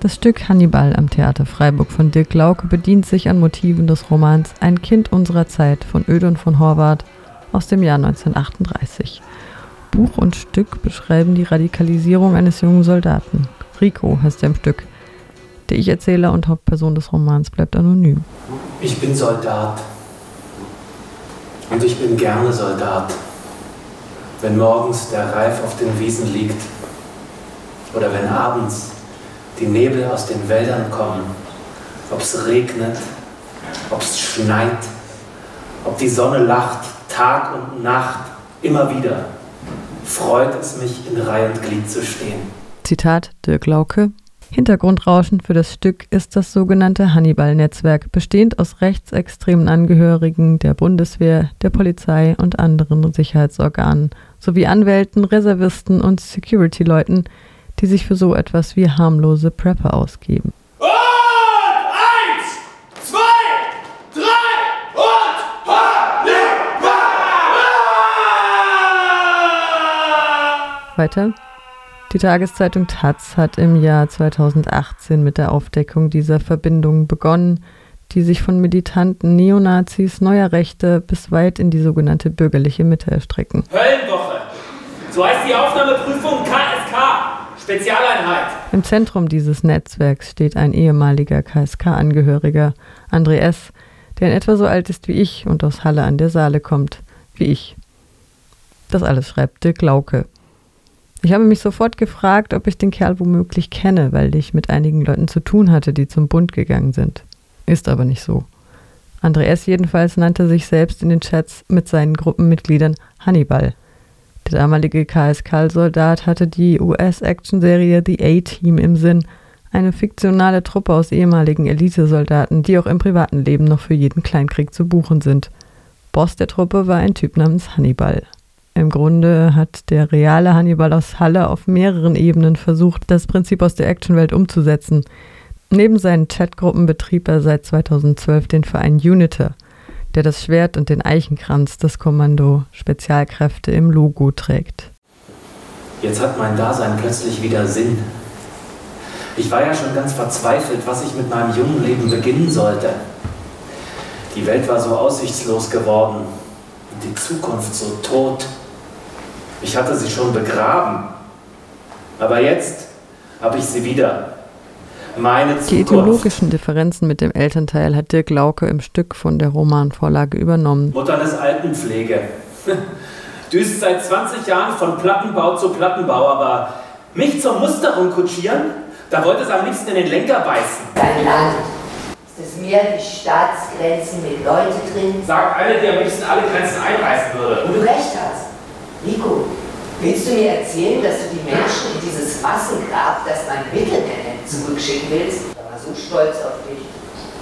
Das Stück Hannibal am Theater Freiburg von Dirk Lauke bedient sich an Motiven des Romans Ein Kind unserer Zeit von Ödon von Horvath aus dem Jahr 1938. Buch und Stück beschreiben die Radikalisierung eines jungen Soldaten. Rico heißt er im Stück. Der Ich-Erzähler und Hauptperson des Romans bleibt anonym. Ich bin Soldat. Und ich bin gerne Soldat. Wenn morgens der Reif auf den Wiesen liegt oder wenn abends die Nebel aus den Wäldern kommen, ob es regnet, ob es schneit, ob die Sonne lacht, Tag und Nacht, immer wieder, freut es mich, in Reihe und Glied zu stehen. Zitat Dirk Lauke. Hintergrundrauschen für das Stück ist das sogenannte Hannibal-Netzwerk, bestehend aus rechtsextremen Angehörigen der Bundeswehr, der Polizei und anderen Sicherheitsorganen sowie Anwälten, Reservisten und Security-Leuten, die sich für so etwas wie harmlose Prepper ausgeben. Und eins, zwei, drei und Hannibal! Weiter. Die Tageszeitung Taz hat im Jahr 2018 mit der Aufdeckung dieser Verbindung begonnen, die sich von militanten Neonazis neuer Rechte bis weit in die sogenannte bürgerliche Mitte erstrecken. Höllenwoche. So heißt die Aufnahmeprüfung KSK. Spezialeinheit. Im Zentrum dieses Netzwerks steht ein ehemaliger KSK-Angehöriger, André S., der in etwa so alt ist wie ich und aus Halle an der Saale kommt, wie ich. Das alles schreibt Dirk Lauke. Ich habe mich sofort gefragt, ob ich den Kerl womöglich kenne, weil ich mit einigen Leuten zu tun hatte, die zum Bund gegangen sind. Ist aber nicht so. André S. jedenfalls nannte sich selbst in den Chats mit seinen Gruppenmitgliedern Hannibal. Der damalige KSK-Soldat hatte die US-Action-Serie The A-Team im Sinn, eine fiktionale Truppe aus ehemaligen Elitesoldaten, die auch im privaten Leben noch für jeden Kleinkrieg zu buchen sind. Boss der Truppe war ein Typ namens Hannibal. Im Grunde hat der reale Hannibal aus Halle auf mehreren Ebenen versucht, das Prinzip aus der Actionwelt umzusetzen. Neben seinen Chatgruppen betrieb er seit 2012 den Verein Uniter – der das Schwert und den Eichenkranz des Kommando Spezialkräfte im Logo trägt. Jetzt hat mein Dasein plötzlich wieder Sinn. Ich war ja schon ganz verzweifelt, was ich mit meinem jungen Leben beginnen sollte. Die Welt war so aussichtslos geworden die Zukunft so tot. Ich hatte sie schon begraben. Aber jetzt habe ich sie wieder meine Zukunft. Die ideologischen Differenzen mit dem Elternteil hat Dirk Lauke im Stück von der Romanvorlage übernommen. Muttern ist Altenpflege. Düst seit 20 Jahren von Plattenbau zu Plattenbau, aber mich zur Musterung kutschieren, da wollte es am liebsten in den Lenker beißen. Dein Land. Ist es mehr die Staatsgrenzen mit Leute drin? Sagt eine, die am liebsten alle Grenzen einreißen würde. Wo du recht hast. Nico, willst du mir erzählen, dass du die Menschen in dieses Massengrab, das man Mittel nennt, zurückschicken willst. Er war so stolz auf dich.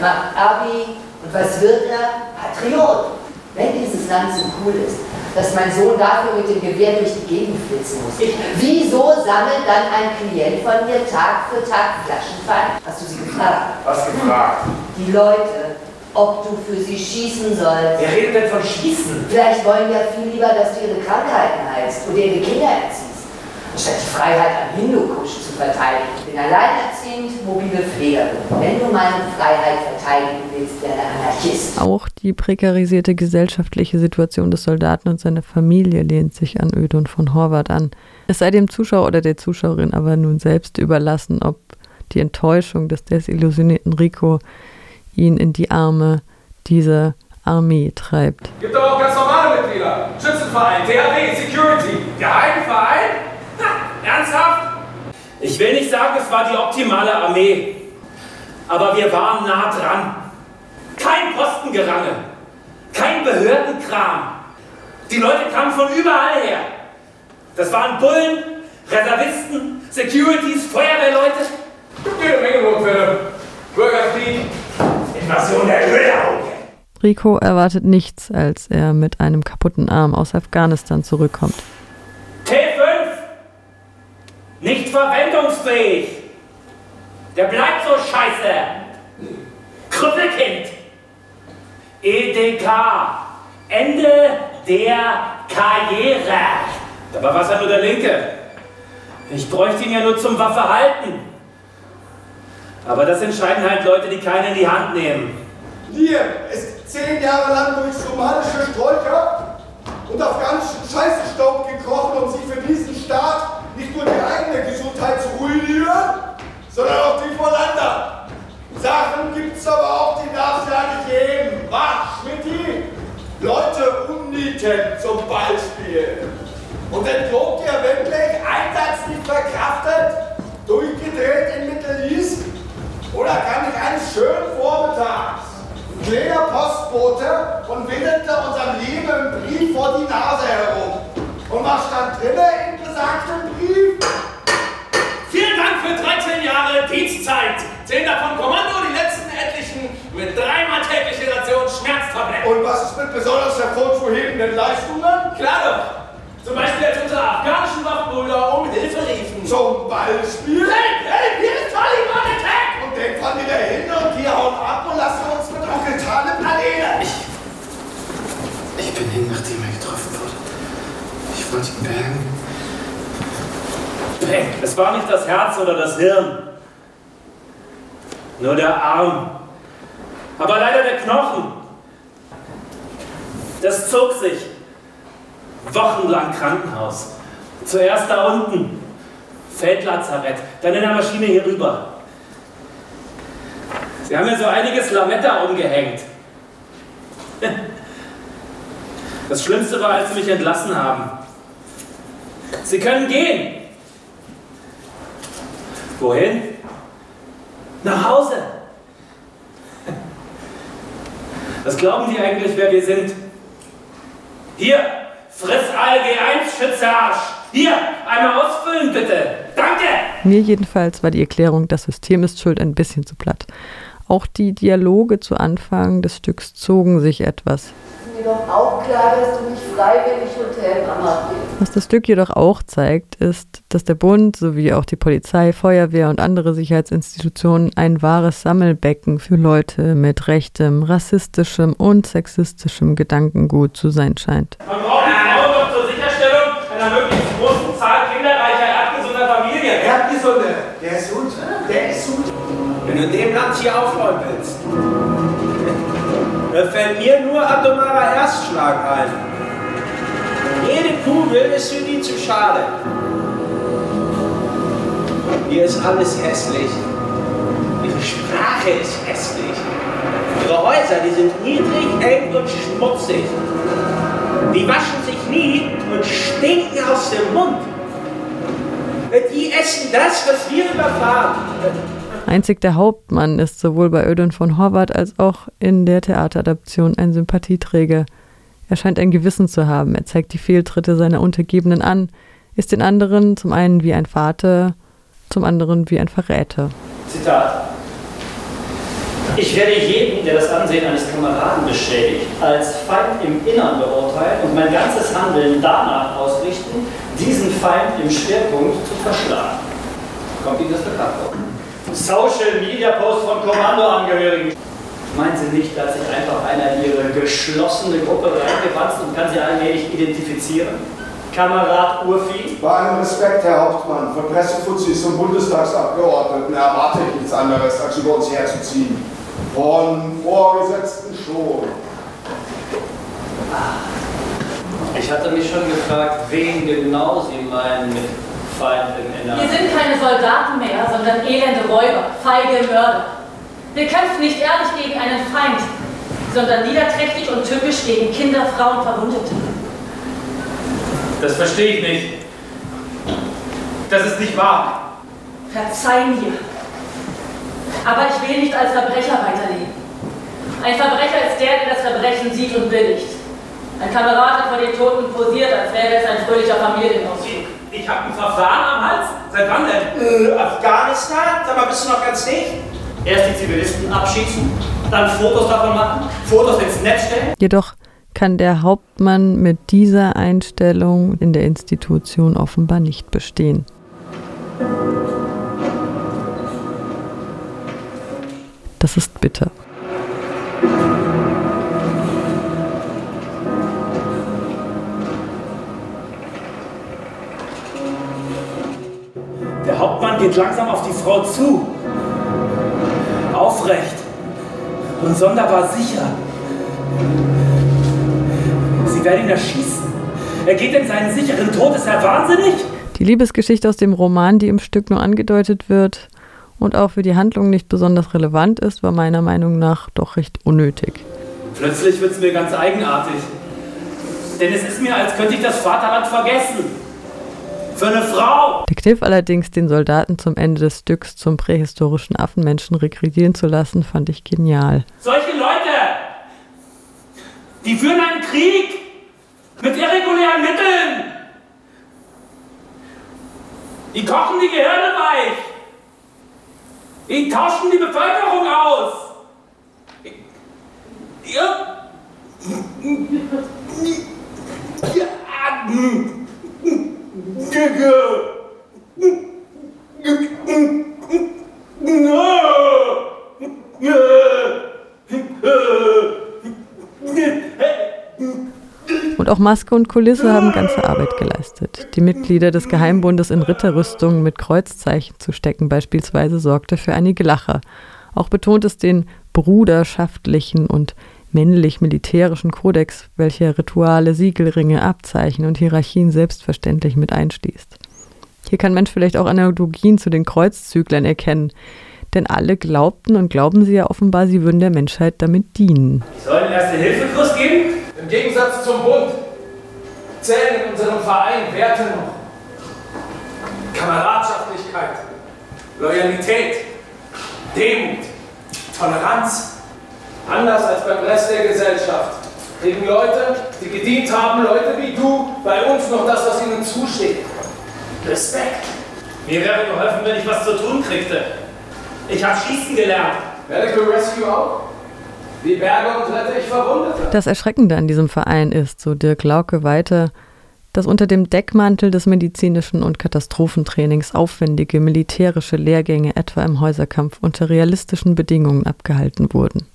Macht Abi und was wird er? Patriot. Wenn dieses Land so cool ist, dass mein Sohn dafür mit dem Gewehr durch die Gegend flitzen muss, wieso sammelt dann ein Klient von mir Tag für Tag Flaschenpfeil? Hast du sie gefragt? Was gefragt? Die Leute, ob du für sie schießen sollst. Wer redet denn von Schießen? Vielleicht wollen ja viel lieber, dass du ihre Krankheiten heilst oder ihre Kinder erziehst anstatt die Freiheit am Hindukusch zu verteidigen. Ich bin alleinerziehend, mobile Pflegerin. Wenn du meine Freiheit verteidigen willst, werde Anarchist. Auch die prekarisierte gesellschaftliche Situation des Soldaten und seiner Familie lehnt sich an Ödon von Horvath an. Es sei dem Zuschauer oder der Zuschauerin aber nun selbst überlassen, ob die Enttäuschung des desillusionierten Rico ihn in die Arme dieser Armee treibt. Gibt aber auch ganz normale Mitglieder. Schützenverein, THW, Security, Geheimverein Ernsthaft? Ich will nicht sagen, es war die optimale Armee, aber wir waren nah dran. Kein Postengerange, kein Behördenkram. Die Leute kamen von überall her. Das waren Bullen, Reservisten, Securities, Feuerwehrleute. Jede Menge Notfälle. Bürgerkrieg, Invasion der Ölauge. Rico erwartet nichts, als er mit einem kaputten Arm aus Afghanistan zurückkommt. Nicht verwendungsfähig. Der bleibt so scheiße. Krüppelkind. EDK. Ende der Karriere. Aber was hat nur der Linke? Ich bräuchte ihn ja nur zum Waffe halten. Aber das entscheiden halt Leute, die keine in die Hand nehmen. Wir ist zehn Jahre lang durch somalische Strolcher und afghanischen Scheißestaub gekrochen, um sich für diesen Staat nicht nur die eigene Gesundheit zu ruinieren, sondern auch die von anderen. Sachen gibt's aber auch, die darf ja nicht geben. Was, Schmidti? Leute umnieten zum Beispiel. Und entlobt ihr wirklich Einsatz nicht verkraftet, durchgedreht in Middle East? Oder kann ich eines schönen Vormittags ein kleiner Postbote und windelte unserem lieben Brief vor die Nase herum? Und was stand drinne in besagtem Brief? Vielen Dank für 13 Jahre Dienstzeit. Zehn davon Kommando, die letzten etlichen mit dreimal tägliche Ration Schmerztabletten. Und was ist mit besonders hervorzuhebenden Leistungen? Klar doch. Zum Beispiel als unsere afghanischen Waffenbrüder um Hilfe riefen. Zum Beispiel? Help, help, hier ist Taliban Attack! Und den fahren die da hin und die hauen ab und lassen uns mit Onkel Talib alleine. Ich bin hin, nachdem er getroffen wurde. Ich wollte ihn bergen. Bang. Es war nicht das Herz oder das Hirn. Nur der Arm. Aber leider der Knochen. Das zog sich. Wochenlang Krankenhaus. Zuerst da unten. Feldlazarett. Dann in der Maschine hier rüber. Sie haben mir so einiges Lametta umgehängt. Das Schlimmste war, als sie mich entlassen haben. Sie können gehen. Wohin? Nach Hause. Was glauben die eigentlich, wer wir sind? Hier, friss ALG1, Schützearsch. Hier, einmal ausfüllen bitte. Danke. Mir jedenfalls war die Erklärung, das System ist schuld, ein bisschen zu platt. Auch die Dialoge zu Anfang des Stücks zogen sich etwas. Ist mir doch auch klar, dass du nicht freiwillig Hotelmama bist. Was das Stück jedoch auch zeigt, ist, dass der Bund sowie auch die Polizei, Feuerwehr und andere Sicherheitsinstitutionen ein wahres Sammelbecken für Leute mit rechtem, rassistischem und sexistischem Gedankengut zu sein scheint. Man braucht Frauen doch zur Sicherstellung einer möglichst großen Zahl kinderreicher, erdgesunder Familien. Erdgesunde, der ist gut, der ist gut. Wenn du in dem Land hier aufräumen willst, fällt mir nur atomarer Erstschlag ein. Kugel ist für die zu schade. Hier ist alles hässlich. Ihre Sprache ist hässlich. Ihre Häuser, die sind niedrig, eng und schmutzig. Die waschen sich nie und stinken aus dem Mund. Die essen das, was wir überfahren. Einzig der Hauptmann ist sowohl bei Ödön von Horvath als auch in der Theateradaption ein Sympathieträger. Er scheint ein Gewissen zu haben, er zeigt die Fehltritte seiner Untergebenen an, ist den anderen zum einen wie ein Vater, zum anderen wie ein Verräter. Zitat. Ich werde jeden, der das Ansehen eines Kameraden beschädigt, als Feind im Innern beurteilen und mein ganzes Handeln danach ausrichten, diesen Feind im Schwerpunkt zu verschlagen. Kommt Ihnen das bekannt vor? Social Media Post von Kommandoangehörigen. Meinen Sie nicht, dass sich einfach einer in Ihre geschlossene Gruppe reingewanzt und kann sie allmählich identifizieren? Kamerad Urfi? Bei allem Respekt, Herr Hauptmann, von Pressefuzis und Bundestagsabgeordneten erwarte ich nichts anderes, als über uns herzuziehen. Von Vorgesetzten schon. Ich hatte mich schon gefragt, wen genau Sie meinen mit Feind im Wir Innern. sind keine Soldaten mehr, sondern elende Räuber, feige Mörder. Wir kämpfen nicht ehrlich gegen einen Feind, sondern niederträchtig und tückisch gegen Kinder, Frauen, Verwundete. Das verstehe ich nicht. Das ist nicht wahr. Verzeih mir. Aber ich will nicht als Verbrecher weiterleben. Ein Verbrecher ist der, der das Verbrechen sieht und billigt. Ein Kamerad hat vor den Toten posiert, als wäre es ein fröhlicher Familienausflug. Ich habe ein Verfahren am Hals. Seit wann denn? Äh, Afghanistan? Sag mal, bist du noch ganz dicht? Erst die Zivilisten abschießen, dann Fotos davon machen, Fotos ins Netz stellen. Jedoch kann der Hauptmann mit dieser Einstellung in der Institution offenbar nicht bestehen. Das ist bitter. Der Hauptmann geht langsam auf die Frau zu Aufrecht und sonderbar sicher. Sie werden ihn erschießen. Er geht in seinen sicheren Tod. Ist er wahnsinnig? Die Liebesgeschichte aus dem Roman, die im Stück nur angedeutet wird und auch für die Handlung nicht besonders relevant ist, war meiner Meinung nach doch recht unnötig. Plötzlich wird es mir ganz eigenartig. Denn es ist mir, als könnte ich das Vaterland vergessen. Für eine Frau! Der Kniff allerdings, den Soldaten zum Ende des Stücks zum prähistorischen Affenmenschen rekrutieren zu lassen, fand ich genial. Solche Leute, die führen einen Krieg mit irregulären Mitteln. Die kochen die Gehirne weich. Die tauschen die Bevölkerung aus. Ja. Und auch Maske und Kulisse haben ganze Arbeit geleistet. Die Mitglieder des Geheimbundes in Ritterrüstungen mit Kreuzzeichen zu stecken beispielsweise sorgte für einige Lacher. Auch betont es den bruderschaftlichen und männlich-militärischen Kodex, welcher Rituale, Siegelringe, Abzeichen und Hierarchien selbstverständlich mit einschließt. Hier kann Mensch vielleicht auch Analogien zu den Kreuzzüglern erkennen, denn alle glaubten und glauben sie ja offenbar, sie würden der Menschheit damit dienen. Ich soll einen Erste-Hilfe-Kurs geben? Im Gegensatz zum Bund zählen in unserem Verein Werte noch. Kameradschaftlichkeit, Loyalität, Demut, Toleranz. Anders als beim Rest der Gesellschaft kriegen Leute, die gedient haben, Leute wie du, bei uns noch das, was ihnen zusteht. Respekt. Mir wäre geholfen, wenn ich was zu tun kriegte. Ich habe Schießen gelernt. Medical Rescue auch? Wie Berge und rette ich Verwundete. Das Erschreckende an diesem Verein ist, so Dirk Lauke weiter, dass unter dem Deckmantel des medizinischen und Katastrophentrainings aufwendige militärische Lehrgänge etwa im Häuserkampf unter realistischen Bedingungen abgehalten wurden.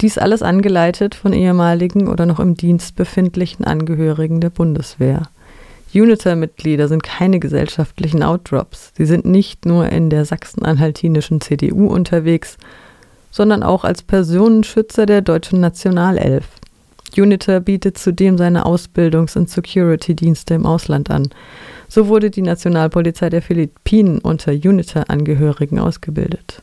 Dies alles angeleitet von ehemaligen oder noch im Dienst befindlichen Angehörigen der Bundeswehr. Uniter-Mitglieder sind keine gesellschaftlichen Outdrops. Sie sind nicht nur in der sachsen-anhaltinischen CDU unterwegs, sondern auch als Personenschützer der deutschen Nationalelf. Uniter bietet zudem seine Ausbildungs- und Security-Dienste im Ausland an. So wurde die Nationalpolizei der Philippinen unter Uniter-Angehörigen ausgebildet.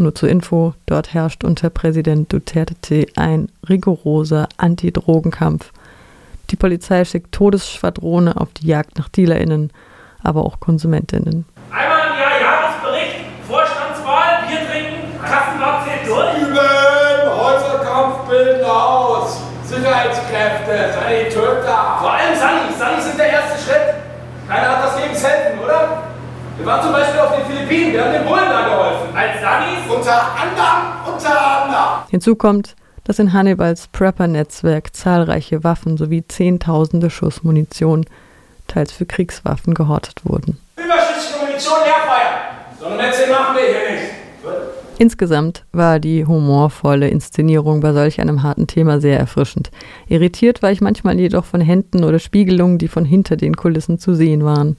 Nur zur Info, dort herrscht unter Präsident Duterte ein rigoroser Anti-Drogenkampf. Die Polizei schickt Todesschwadrone auf die Jagd nach DealerInnen, aber auch KonsumentInnen. Einmal im Jahr Jahresbericht, Vorstandswahl, Bier trinken, Kassenwart zählt durch. Üben, Häuserkampf bilden aus. Sicherheitskräfte, Sanitäter. Vor allem Sunny. Sunny sind der erste Schritt. Keiner hat das Lebenshelfen, oder? Wir waren zum Beispiel auf den Philippinen, wir haben den Bullen da geholfen. Als Sunnies? Unter anderem, unter anderem. Hinzu kommt, dass in Hannibals Prepper-Netzwerk zahlreiche Waffen sowie Zehntausende Schuss Munition, teils für Kriegswaffen, gehortet wurden. Überschüssige Munition leer feiern. So ein Netze machen wir hier nicht. Insgesamt war die humorvolle Inszenierung bei solch einem harten Thema sehr erfrischend. Irritiert war ich manchmal jedoch von Händen oder Spiegelungen, die von hinter den Kulissen zu sehen waren.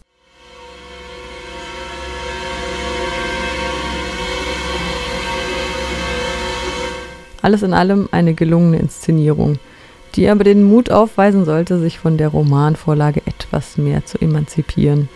Alles in allem eine gelungene Inszenierung, die aber den Mut aufweisen sollte, sich von der Romanvorlage etwas mehr zu emanzipieren.